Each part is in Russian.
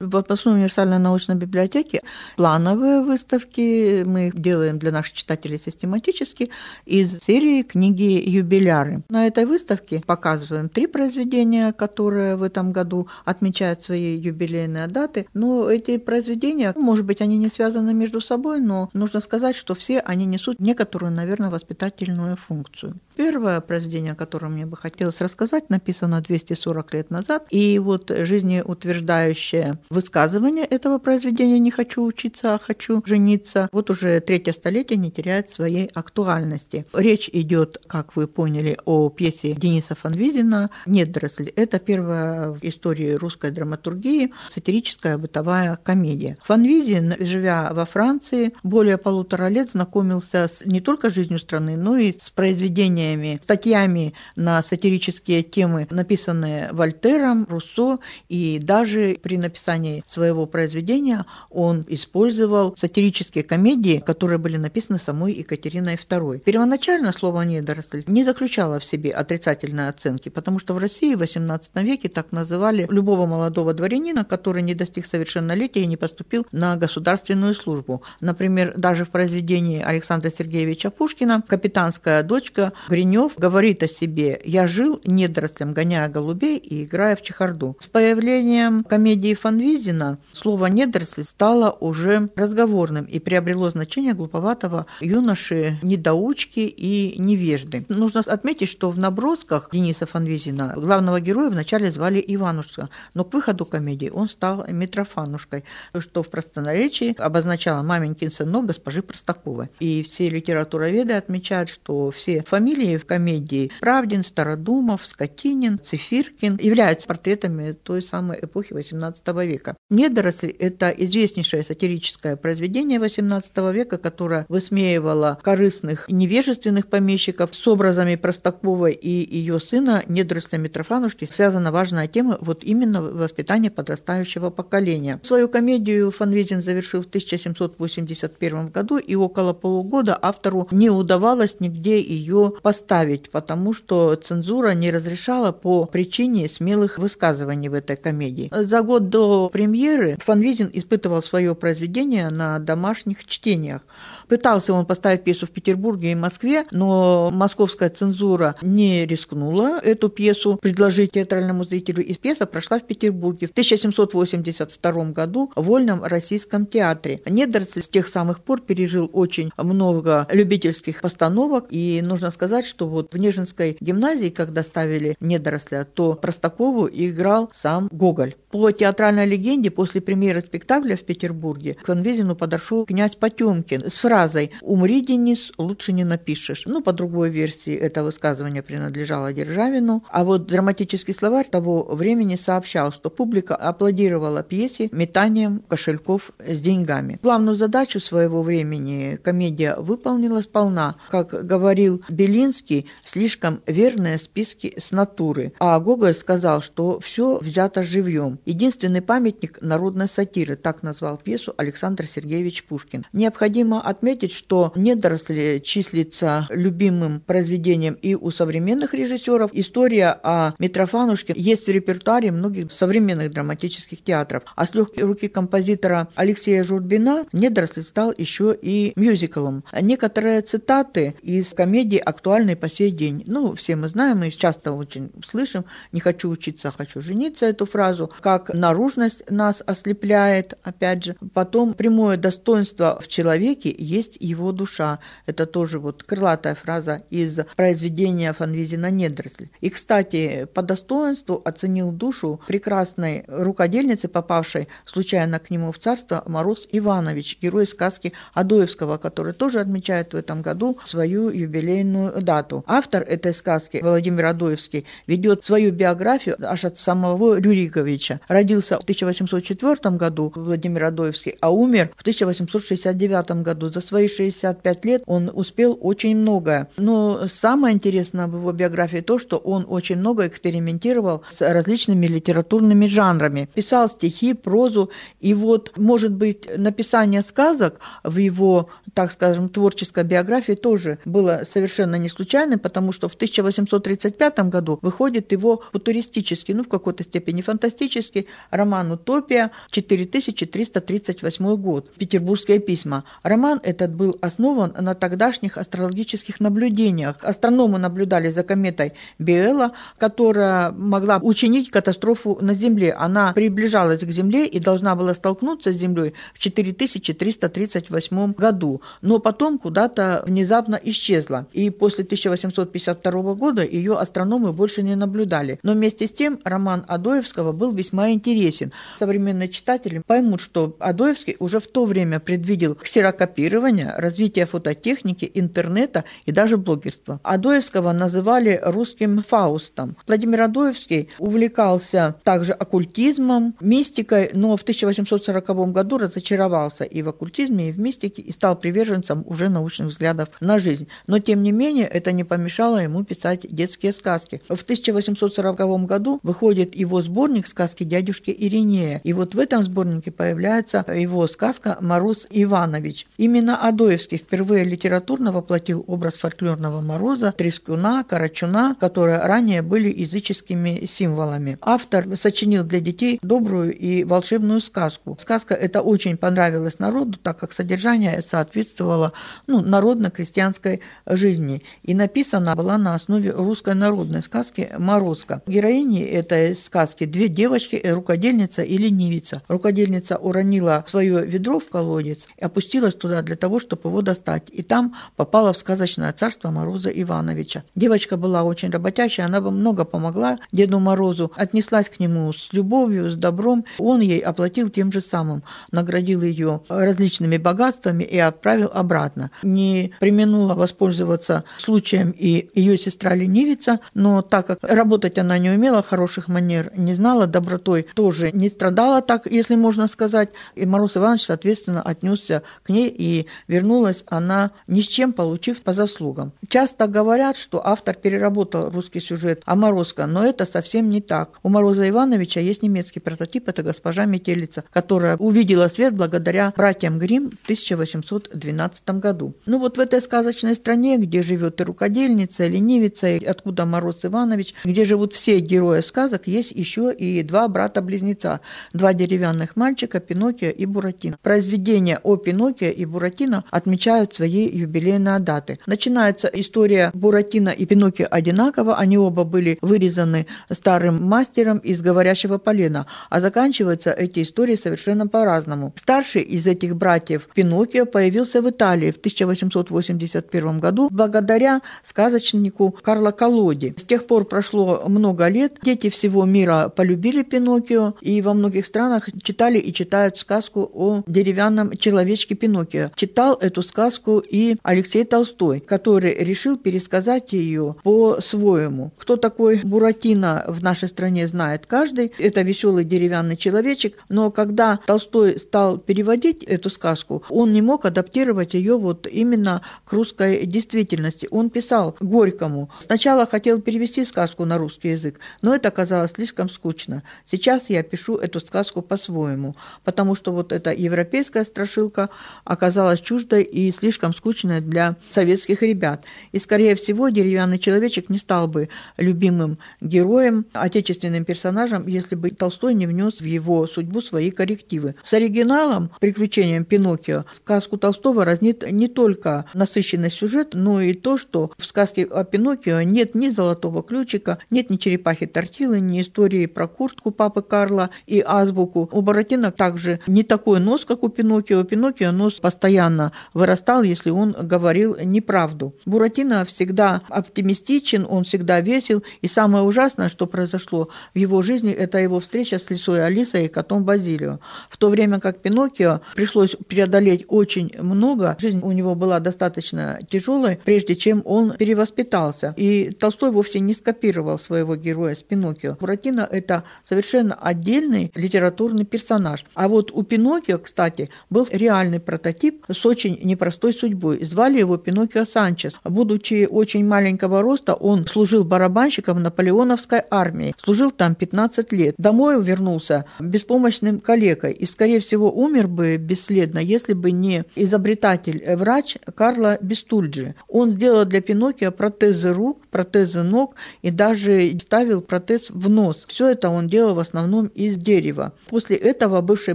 В областной универсальной научной библиотеке плановые выставки мы их делаем для наших читателей систематически из серии книги «Юбиляры». На этой выставке показываем три произведения, которые в этом году отмечают свои юбилейные даты. Но эти произведения, может быть, они не связаны между собой, но нужно сказать, что все они несут некоторую, наверное, воспитательную функцию. Первое произведение, о котором мне бы хотелось рассказать, написано 240 лет назад, и вот жизнеутверждающее высказывание этого произведения «Не хочу учиться, а хочу жениться» вот уже третье столетие не теряет своей актуальности. Речь идет, как вы поняли, о пьесе Дениса Фанвизина «Недоросль». Это первая в истории русской драматургии сатирическая бытовая комедия. Фанвизин, живя во Франции, более полутора лет знакомился с не только жизнью страны, но и с произведениями, статьями на сатирические темы, написанные Вольтером, Руссо, и даже при написании написании своего произведения он использовал сатирические комедии, которые были написаны самой Екатериной II. Первоначально слово «недоросль» не заключало в себе отрицательной оценки, потому что в России в XVIII веке так называли любого молодого дворянина, который не достиг совершеннолетия и не поступил на государственную службу. Например, даже в произведении Александра Сергеевича Пушкина «Капитанская дочка» Гринев говорит о себе «Я жил недорослем, гоняя голубей и играя в чехарду». С появлением комедии Фанви Визина слово «недоросль» стало уже разговорным и приобрело значение глуповатого юноши, недоучки и невежды. Нужно отметить, что в набросках Дениса Фанвизина главного героя вначале звали Иванушка, но к выходу комедии он стал Митрофанушкой, что в простонаречии обозначало маменькин сынок госпожи Простаковой. И все литературоведы отмечают, что все фамилии в комедии Правдин, Стародумов, Скотинин, Цифиркин являются портретами той самой эпохи XVIII века века. «Недоросль» – это известнейшее сатирическое произведение XVIII века, которое высмеивало корыстных невежественных помещиков с образами Простаковой и ее сына, недоросля Митрофанушки, связана важная тема вот именно воспитания подрастающего поколения. Свою комедию Фанвизин завершил в 1781 году, и около полугода автору не удавалось нигде ее поставить, потому что цензура не разрешала по причине смелых высказываний в этой комедии. За год до премьеры Фанвизин испытывал свое произведение на домашних чтениях. Пытался он поставить пьесу в Петербурге и Москве, но московская цензура не рискнула эту пьесу предложить театральному зрителю, и пьеса прошла в Петербурге в 1782 году в Вольном Российском театре. Недоросль с тех самых пор пережил очень много любительских постановок, и нужно сказать, что вот в Нежинской гимназии, когда ставили недоросля, то Простакову играл сам Гоголь. По театральной легенде, после премьеры спектакля в Петербурге к Фанвизину подошел князь Потемкин с фразой «Умри, Денис, лучше не напишешь». Ну, по другой версии, это высказывание принадлежало Державину. А вот драматический словарь того времени сообщал, что публика аплодировала пьесе метанием кошельков с деньгами. Главную задачу своего времени комедия выполнила сполна. Как говорил Белинский, слишком верные списки с натуры. А Гоголь сказал, что все взято живьем. Единственный памятник народной сатиры, так назвал пьесу Александр Сергеевич Пушкин. Необходимо отметить, что «Недоросли» числится любимым произведением и у современных режиссеров. История о Митрофанушке есть в репертуаре многих современных драматических театров. А с легкой руки композитора Алексея Журбина «Недоросли» стал еще и мюзиклом. Некоторые цитаты из комедии актуальны по сей день. Ну, все мы знаем, мы часто очень слышим «не хочу учиться, а хочу жениться» эту фразу. Как наружность нас ослепляет, опять же. Потом прямое достоинство в человеке есть его душа. Это тоже вот крылатая фраза из произведения Фанвизина «Недросль». И, кстати, по достоинству оценил душу прекрасной рукодельницы, попавшей случайно к нему в царство, Мороз Иванович, герой сказки Адоевского, который тоже отмечает в этом году свою юбилейную дату. Автор этой сказки, Владимир Адоевский, ведет свою биографию аж от самого Рюриковича. Родился в 1804 году Владимир Адоевский, а умер в 1869 году. За свои 65 лет он успел очень многое. Но самое интересное в его биографии то, что он очень много экспериментировал с различными литературными жанрами. Писал стихи, прозу, и вот, может быть, написание сказок в его, так скажем, творческой биографии тоже было совершенно не случайным, потому что в 1835 году выходит его футуристический, ну, в какой-то степени фантастический роман роман «Утопия», 4338 год, «Петербургские письма». Роман этот был основан на тогдашних астрологических наблюдениях. Астрономы наблюдали за кометой Биэла, которая могла учинить катастрофу на Земле. Она приближалась к Земле и должна была столкнуться с Землей в 4338 году, но потом куда-то внезапно исчезла. И после 1852 года ее астрономы больше не наблюдали. Но вместе с тем роман Адоевского был весьма интересен. Современные читатели поймут, что Адоевский уже в то время предвидел ксерокопирование, развитие фототехники, интернета и даже блогерства. Адоевского называли русским Фаустом. Владимир Адоевский увлекался также оккультизмом, мистикой, но в 1840 году разочаровался и в оккультизме, и в мистике, и стал приверженцем уже научных взглядов на жизнь. Но, тем не менее, это не помешало ему писать детские сказки. В 1840 году выходит его сборник «Сказки дядюшки Иринея». И вот в этом сборнике появляется его сказка «Мороз Иванович». Именно Адоевский впервые литературно воплотил образ фольклорного Мороза, Трескуна, Карачуна, которые ранее были языческими символами. Автор сочинил для детей добрую и волшебную сказку. Сказка эта очень понравилась народу, так как содержание соответствовало ну, народно-крестьянской жизни. И написана была на основе русской народной сказки «Морозко». Героини этой сказки две девочки, рукодельница и ленивица. Рукодельница уронила свое ведро в колодец и опустилась туда для того, чтобы его достать. И там попала в сказочное царство Мороза Ивановича. Девочка была очень работящая, она бы много помогла Деду Морозу, отнеслась к нему с любовью, с добром. Он ей оплатил тем же самым, наградил ее различными богатствами и отправил обратно. Не применула воспользоваться случаем и ее сестра ленивица, но так как работать она не умела, хороших манер не знала, добротой тоже не страдала так, если можно сказать, и Мороз Иванович, соответственно, отнесся к ней, и вернулась она ни с чем, получив по заслугам. Часто говорят, что автор переработал русский сюжет о Морозко, но это совсем не так. У Мороза Ивановича есть немецкий прототип, это госпожа Метелица, которая увидела свет благодаря братьям Грим в 1812 году. Ну вот в этой сказочной стране, где живет и рукодельница, и ленивица, и откуда Мороз Иванович, где живут все герои сказок, есть еще и два брата-близнеца, два деревянных мальчика, Пиноккио и Буратино. Произведения о Пиноккио и Буратино отмечают свои юбилейные даты. Начинается история Буратино и Пиноккио одинаково, они оба были вырезаны старым мастером из говорящего полена, а заканчиваются эти истории совершенно по-разному. Старший из этих братьев Пиноккио появился в Италии в 1881 году благодаря сказочнику Карло Колоди. С тех пор прошло много лет, дети всего мира полюбили Пиноккио и во многих странах читали и читают сказку о деревянном человечке Пиноккио. Читал эту сказку и Алексей Толстой, который решил пересказать ее по-своему. Кто такой Буратино в нашей стране знает каждый. Это веселый деревянный человечек, но когда Толстой стал переводить эту сказку, он не мог адаптировать ее вот именно к русской действительности. Он писал Горькому. Сначала хотел перевести сказку на русский язык, но это оказалось слишком скучно. Сейчас я пишу эту сказку по-своему, потому что вот эта европейская страшилка оказалась чуждой и слишком скучной для советских ребят. И, скорее всего, деревянный человечек не стал бы любимым героем, отечественным персонажем, если бы Толстой не внес в его судьбу свои коррективы. С оригиналом «Приключением Пиноккио» сказку Толстого разнит не только насыщенный сюжет, но и то, что в сказке о Пиноккио нет ни золотого ключика, нет ни черепахи Тортилы, ни истории про куртку папы Карла и азбуку. У Боротина также не такой нос, как у Пиноккио. У Пиноккио нос постоянно вырастал, если он говорил неправду. Буратино всегда оптимистичен, он всегда весел. И самое ужасное, что произошло в его жизни, это его встреча с лисой Алисой и котом Базилио. В то время как Пиноккио пришлось преодолеть очень много, жизнь у него была достаточно тяжелой, прежде чем он перевоспитался. И Толстой вовсе не скопировал своего героя с Пиноккио. Буратино – это совершенно отдельный литературный персонаж. А вот у Пиноккио, кстати, был реальный прототип с очень непростой судьбой. Звали его Пиноккио Санчес. Будучи очень маленького роста, он служил барабанщиком в наполеоновской армии. Служил там 15 лет. Домой вернулся беспомощным калекой и, скорее всего, умер бы бесследно, если бы не изобретатель-врач Карло Бестульджи. Он сделал для Пиноккио протезы рук, протезы ног и даже ставил протез в нос. Все это он делал в основном из из дерева. После этого бывший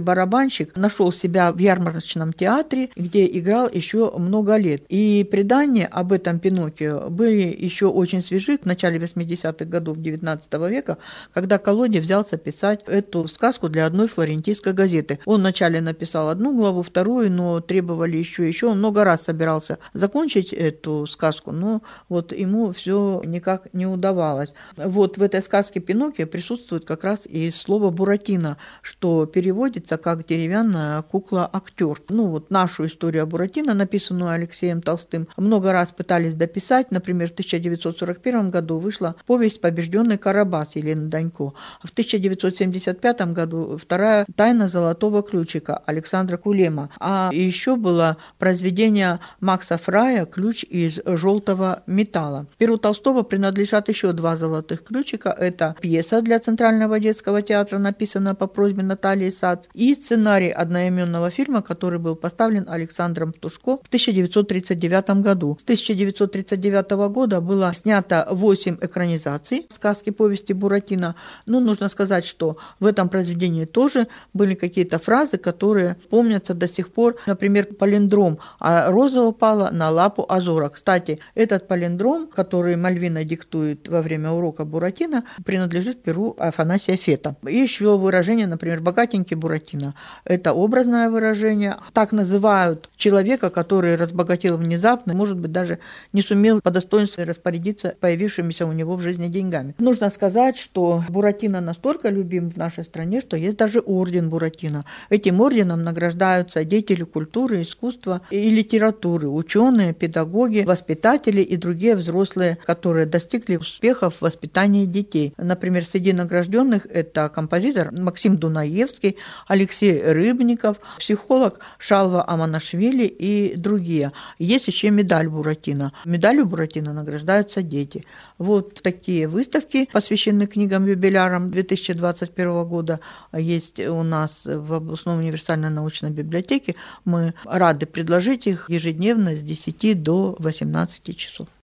барабанщик нашел себя в ярмарочном театре, где играл еще много лет. И предания об этом Пиноккио были еще очень свежи в начале 80-х годов XIX века, когда Колоди взялся писать эту сказку для одной флорентийской газеты. Он вначале написал одну главу, вторую, но требовали еще еще. Он много раз собирался закончить эту сказку, но вот ему все никак не удавалось. Вот в этой сказке Пиноккио присутствует как раз и слово «буратино», что переводится как «деревянная кукла-актер». Ну вот нашу историю о Буратино, написанную Алексеем Толстым, много раз пытались дописать. Например, в 1941 году вышла повесть «Побежденный Карабас» Елены Данько. В 1975 году вторая «Тайна золотого ключика» Александра Кулема. А еще было произведение Макса Фрая «Ключ из желтого металла». Перу Толстого принадлежат еще два золотых ключика. Это пьеса для Центрального детского театра, написанная по просьбе Натальи Сац, и сценарий одноименного фильма, который был поставлен Александром Тушко в 1939 году. С 1939 года было снято 8 экранизаций сказки повести Буратино. Но нужно сказать, что в этом произведении тоже были какие-то фразы, которые помнятся до сих пор. Например, палиндром «А роза упала на лапу Азора». Кстати, этот палиндром, который Мальвина диктует во время урока Буратино, принадлежит перу Афанасия Фета. И еще выражение, например, «богатенький Буратино». Это образное выражение. Так называют человека, который разбогател внезапно, может быть, даже не сумел по достоинству распорядиться появившимися у него в жизни деньгами. Нужно сказать, что Буратино настолько любим в нашей стране, что есть даже орден Буратино. Этим орденом награждаются деятели культуры, искусства и литературы, ученые, педагоги, воспитатели и другие взрослые, которые достигли успехов в воспитании детей. Например, среди награжденных это композитор Максим Дунаевский, Алексей Рыбников, психолог Шалва Аманашвили и другие. Есть еще медаль Буратино. Медалью Буратино награждаются дети. Вот такие выставки, посвященные книгам-юбилярам 2021 года, есть у нас в областной универсальной научной библиотеке. Мы рады предложить их ежедневно с 10 до 18 часов.